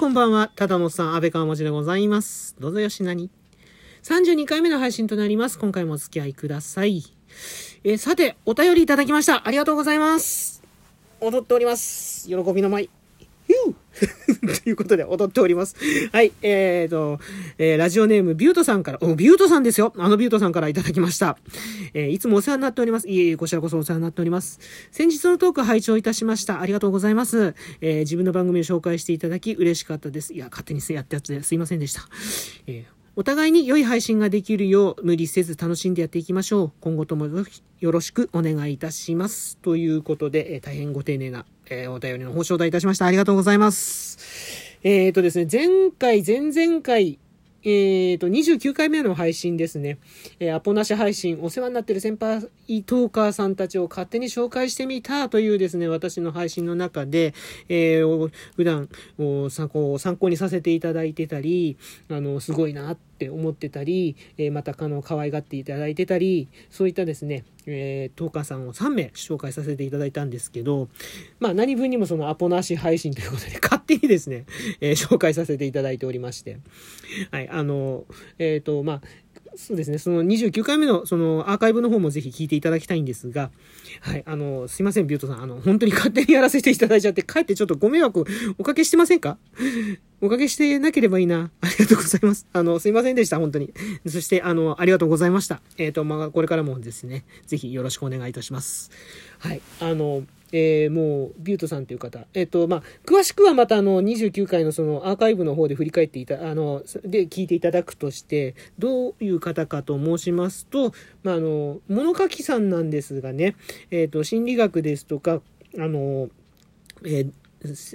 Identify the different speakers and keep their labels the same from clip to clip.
Speaker 1: こんばんは。ただのさん、安倍川文字でございます。どうぞよしなに。32回目の配信となります。今回もお付き合いください。えーさて、お便りいただきました。ありがとうございます。踊っております。喜びの舞。ということで、踊っております。はい、えーと、えーラジオネーム、ビュートさんから、お、ビュートさんですよ。あのビュートさんからいただきました。えーいつもお世話になっております。いえいえ、こちらこそお世話になっております。先日のトーク拝聴いたしました。ありがとうございます。え自分の番組を紹介していただき、嬉しかったです。いや、勝手にやったやつですいませんでした。えお互いに良い配信ができるよう無理せず楽しんでやっていきましょう。今後ともよろしくお願いいたします。ということで、え大変ご丁寧な、えーお便りの報承をいたしました。ありがとうございます。えーとですね、前回、前々回、えーと、29回目の配信ですね。えーアポなし配信、お世話になってる先輩トーカーさんたちを勝手に紹介してみたというですね、私の配信の中で、えー普段参考参考にさせていただいてたり、あの、すごいなってって思ってたり、えーまた、あの、可愛がっていただいてたり、そういったですね、えートーカーさんを3名紹介させていただいたんですけど、まあ、何分にもそのアポなし配信ということで、勝手にですね、えー紹介させていただいておりまして、はい、あの、えっ、と、まあ、そうですね、その29回目のそのアーカイブの方もぜひ聞いていただきたいんですが、はい、あの、すいません、ビュートさん、あの、本当に勝手にやらせていただいちゃって、かえってちょっとご迷惑おかけしてませんか？おかけしてなければいいな。ありがとうございます。あの、すいませんでした、本当に。そして、あの、ありがとうございました。えっ、と、まあ、これからもですね、ぜひよろしくお願いいたします。はい、あの、えーもう、ビュートさんという方。えっ、と、まあ、詳しくはまたあの、29回のそのアーカイブの方で振り返っていた、あの、で、聞いていただくとして、どういう方かと申しますと、まあ、あの、物書きさんなんですがね、えっ、と、心理学ですとか、あの、えー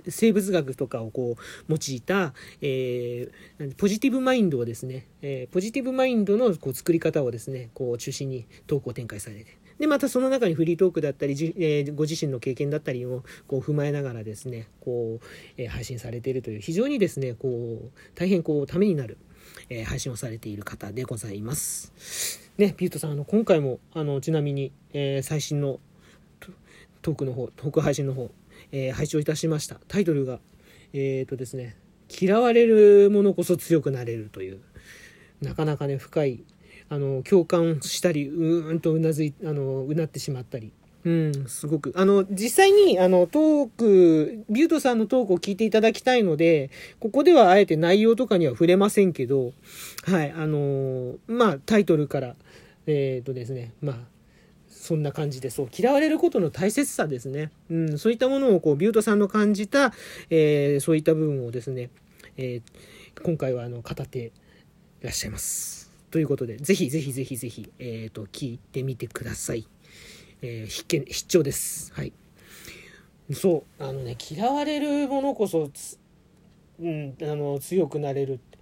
Speaker 1: 生物学とかをこう用いた、えーポジティブマインドをですね、えーポジティブマインドのこう作り方をですねこう中心にトークを展開されてでまたその中にフリートークだったり、じえーご自身の経験だったりをこう踏まえながらですねこう、えー配信されているという非常にですねこう大変こうためになる、えー配信をされている方でございます。ね、ピュートさんあの今回もあのちなみに、え最新のトークの方トーク配信の方、えー拝聴いたしましたタイトルがえっ、とですね嫌われる者こそ強くなれるというなかなかね深いあの共感したりうーんとうなずいあのうなってしまったりうん、すごく。あの、実際に、あの、トーク、ビュートさんのトークを聞いていただきたいので、ここではあえて内容とかには触れませんけど、はい、あのまあ、タイトルから、えっ、とですね、まあ、そんな感じで、そう、嫌われることの大切さですね。うん、そういったものを、こう、ビュートさんの感じた、えーそういった部分をですね、えー今回は、あの、語っていらっしゃいます。ということで、ぜひぜひぜひぜひ、えっ、と、聞いてみてください。えー必見、必聴です。はい。そう、あのね、嫌われるものこそつ、うん、あの、強くなれるって。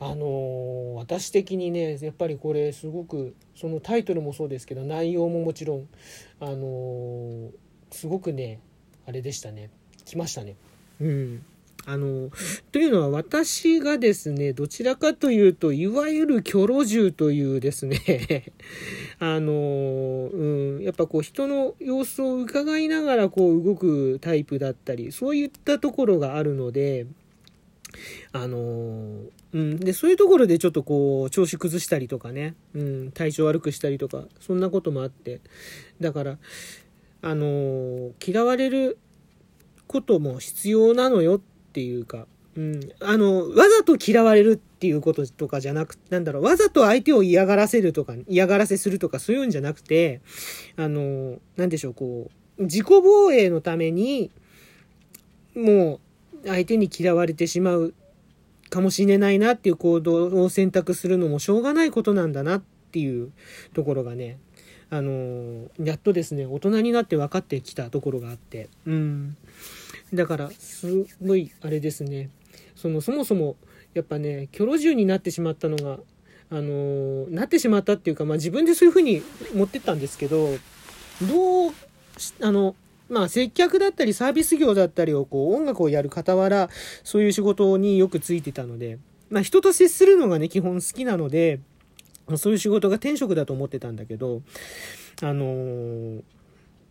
Speaker 1: あの私的にねやっぱりこれすごくそのタイトルもそうですけど内容ももちろんあのすごくねあれでしたね来ましたねうんあのというのは私がですねどちらかというといわゆるキョロ銃というですね あのうんやっぱこう人の様子を伺いながらこう動くタイプだったりそういったところがあるのであのうん、でそういうところでちょっとこう調子崩したりとかね、うん、体調悪くしたりとかそんなこともあってだからあの嫌われることも必要なのよっていうか、うん、あのわざと嫌われるっていうこととかじゃなくなんだろうわざと相手を嫌がらせるとか嫌がらせするとかそういうんじゃなくてあのなんでしょうこう自己防衛のためにもう相手に嫌われてしまうかもしれないなっていう行動を選択するのもしょうがないことなんだなっていうところがね、あのやっとですね、大人になって分かってきたところがあって、うん。だから、すごい、あれですね、その、そもそも、やっぱね、キョロ銃になってしまったのが、あのなってしまったっていうか、まあ自分でそういうふうに持ってったんですけど、どう、あの、まあ接客だったりサービス業だったりをこう音楽をやる傍らそういう仕事によくついてたので、まあ人と接するのがね基本好きなので、そういう仕事が天職だと思ってたんだけど、あのー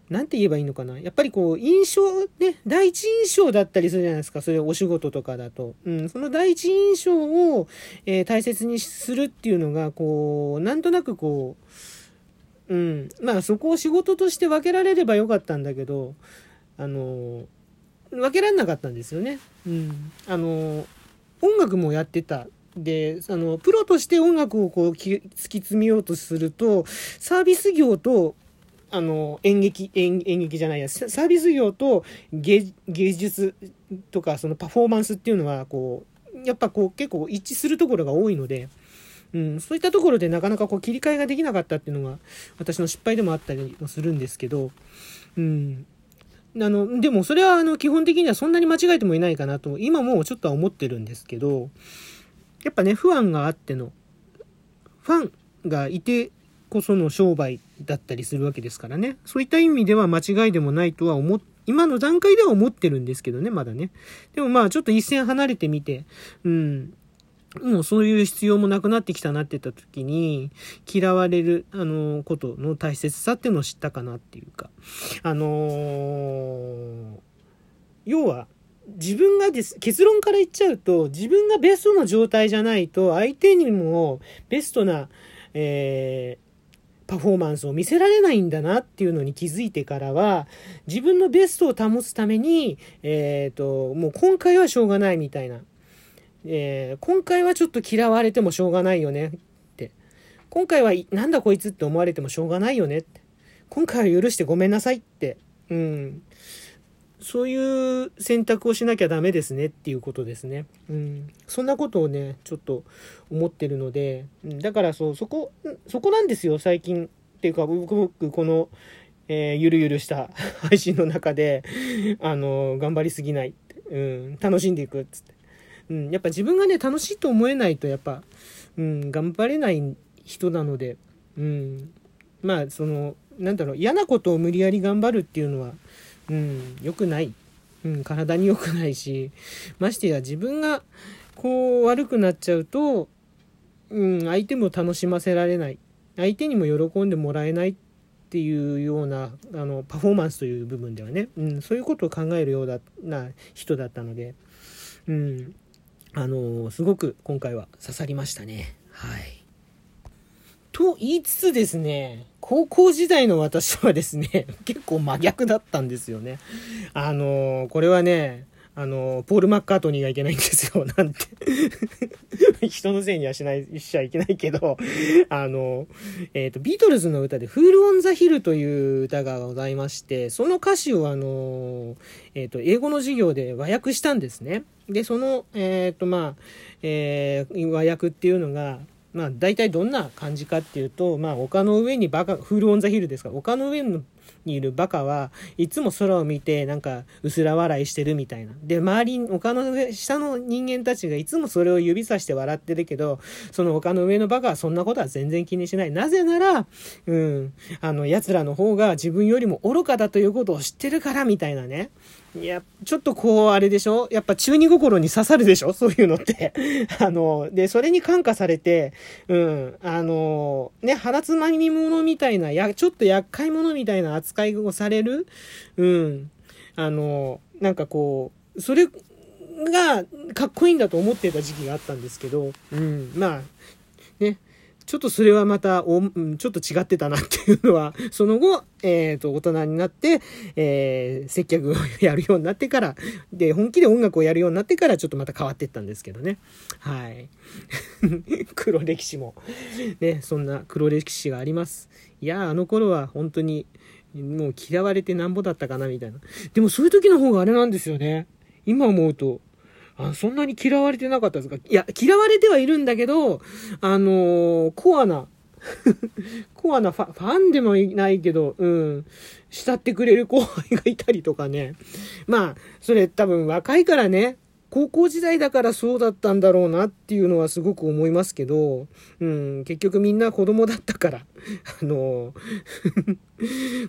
Speaker 1: なんて言えばいいのかな。やっぱりこう、印象、ね、第一印象だったりするじゃないですか。そういうお仕事とかだと。うん、その第一印象を、えー、大切にするっていうのが、こう、なんとなくこう、うん、まあそこを仕事として分けられればよかったんだけど、あの、分けられなかったんですよね。うん。あの、音楽もやってたで、あの、プロとして音楽をこう突き詰めようとすると、サービス業と、あの、演劇、演劇じゃないや、サービス業と芸術とか、そのパフォーマンスっていうのは、こう、やっぱこう結構一致するところが多いので、うん、そういったところでなかなかこう切り替えができなかったっていうのが私の失敗でもあったりもするんですけど、うん。あの、でもそれはあの基本的にはそんなに間違えてもいないかなと、今もちょっとは思ってるんですけど、やっぱね、不安があっての、ファンがいてこその商売だったりするわけですからね。そういった意味では間違いでもないとは思っ今の段階では思ってるんですけどね、まだね。でもまあちょっと一線離れてみて、うん、もうそういう必要もなくなってきたなって言った時に、嫌われる、あの、ことの大切さっていうのを知ったかなっていうか、あのー、要は、自分がです、結論から言っちゃうと、自分がベストの状態じゃないと、相手にもベストな、えー、パフォーマンスを見せられないんだなっていうのに気づいてからは、自分のベストを保つために、えっ、ー、と、もう今回はしょうがないみたいな。えー、今回はちょっと嫌われてもしょうがないよねって。今回はなんだこいつって思われてもしょうがないよねって。今回は許してごめんなさいって。うん。そういう選択をしなきゃダメですねっていうことですね。うん。そんなことをね、ちょっと思ってるので、だからそう、そこ、そこなんですよ、最近。っていうか、僕、この、えー、ゆるゆるした 配信の中で、あの、頑張りすぎない、うん、楽しんでいくっつって。うん、やっぱ自分がね、楽しいと思えないと、やっぱ、うん、頑張れない人なので、うん、まあ、その、なんだろう、嫌なことを無理やり頑張るっていうのは、うん、良くない。うん、体に良くないし、ましてや自分がこう悪くなっちゃうと、うん、相手も楽しませられない。相手にも喜んでもらえないっていうような、あの、パフォーマンスという部分ではね、うん、そういうことを考えるようだな人だったので、うん、あのすごく今回は刺さりましたね。はい。と言いつつですね、高校時代の私はですね、結構真逆だったんですよね。あの、これはね、あの、ポール・マッカートニーがいけないんですよ、なんて。人のせいにはしない、しちゃいけないけど、あの、えっ、ー、と、ビートルズの歌で、フール・オン・ザ・ヒルという歌がございまして、その歌詞をあの、えっ、ー、と、英語の授業で和訳したんですね。で、その、えっ、ー、と、まあ、えー、和訳っていうのが、まあ、大体どんな感じかっていうと、まあ、丘の上にバカ、フールオンザヒルですから、丘の上にいるバカはいつも空を見て、なんか、薄ら笑いしてるみたいな。で、周り、丘の上、下の人間たちがいつもそれを指さして笑ってるけど、その丘の上のバカはそんなことは全然気にしない。なぜなら、うん、あの、奴らの方が自分よりも愚かだということを知ってるから、みたいなね。いや、ちょっとこう、あれでしょ？やっぱ中二心に刺さるでしょ？そういうのって。あの、で、それに感化されて、うん、あの、ね、鼻つまみ物みたいな、や、ちょっと厄介者みたいな扱いをされる、うん、あの、なんかこう、それがかっこいいんだと思ってた時期があったんですけど、うん、まあ、ね、ちょっとそれはまたお、ちょっと違ってたなっていうのは、その後、えっ、ー、と、大人になって、えー、接客をやるようになってから、で、本気で音楽をやるようになってから、ちょっとまた変わってったんですけどね。はい。黒歴史も。ね、そんな黒歴史があります。いやあの頃は本当に、もう嫌われてなんぼだったかな、みたいな。でもそういう時の方があれなんですよね。今思うと、あ、そんなに嫌われてなかったですか？いや、嫌われてはいるんだけど、あのー、コアな、コアなファファンでもないけど、うん、慕ってくれる後輩がいたりとかね。まあ、それ多分若いからね、高校時代だからそうだったんだろうなっていうのはすごく思いますけど、うん、結局みんな子供だったから、あの、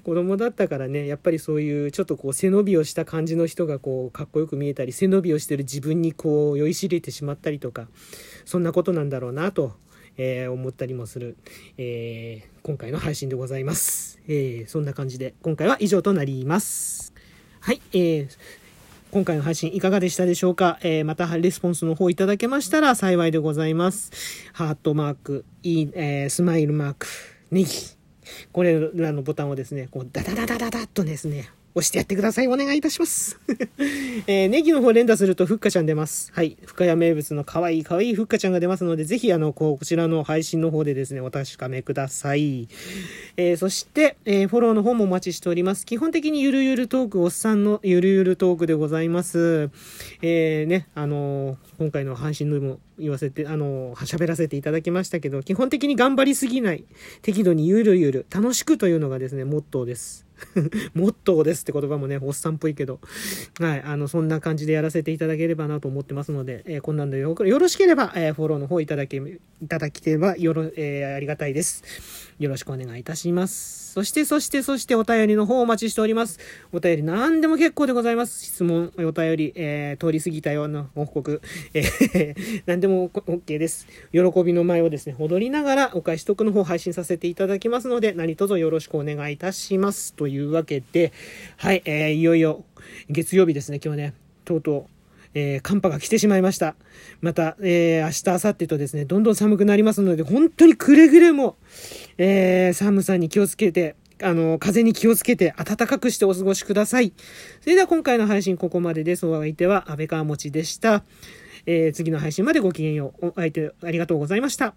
Speaker 1: 子供だったからね、やっぱりそういうちょっとこう背伸びをした感じの人がこうかっこよく見えたり、背伸びをしてる自分にこう酔いしれてしまったりとか、そんなことなんだろうなと、えー、思ったりもする、えー、今回の配信でございます。えー、そんな感じで、今回は以上となります。はい、えー、今回の配信いかがでしたでしょうか、えー、またレスポンスの方いただけましたら幸いでございます。ハートマーク、いい、えー、スマイルマーク、ネギ。これらのボタンをですね、こう、ダダダダダダッとですね、押してやってください。お願いいたします。えー、ネギの方連打するとふっかちゃん出ます。はい。深谷名物の可愛い可愛いふっかちゃんが出ますので、ぜひあの、こちらの配信の方でですね、お確かめください。えー、そして、えー、フォローの方もお待ちしております。基本的にゆるゆるトーク、おっさんのゆるゆるトークでございます。えー、ね、あの今回の配信でも言わせて、あの喋らせていただきましたけど、基本的に頑張りすぎない、適度にゆるゆる、楽しくというのがですね、モットーです。モットーですって言葉もね、おっさんっぽいけど、はい、あの、そんな感じでやらせていただければなと思ってますので、えー、こんなんでよろしければ、えー、フォローの方いただけ、いただければよろ、えー、ありがたいです。よろしくお願いいたします。そして、そして、そしてお便りの方お待ちしております。お便り何でも結構でございます。質問、お便り、えー、通り過ぎたような報告、えー、何でも OK です。喜びの前をですね、踊りながらお返しトークの方配信させていただきますので、何卒よろしくお願いいたします。というわけで、はい、えー、いよいよ月曜日ですね、今日ね、とうとう、えー、寒波が来てしまいました。また、えー、明日、明後日とですね、どんどん寒くなりますので、本当にくれぐれも、えー、寒さに気をつけて、あの、風に気をつけて暖かくしてお過ごしください。それでは今回の配信ここまでです。お相手は安倍川持でした。えー、次の配信までごきげんよう。お相手ありがとうございました。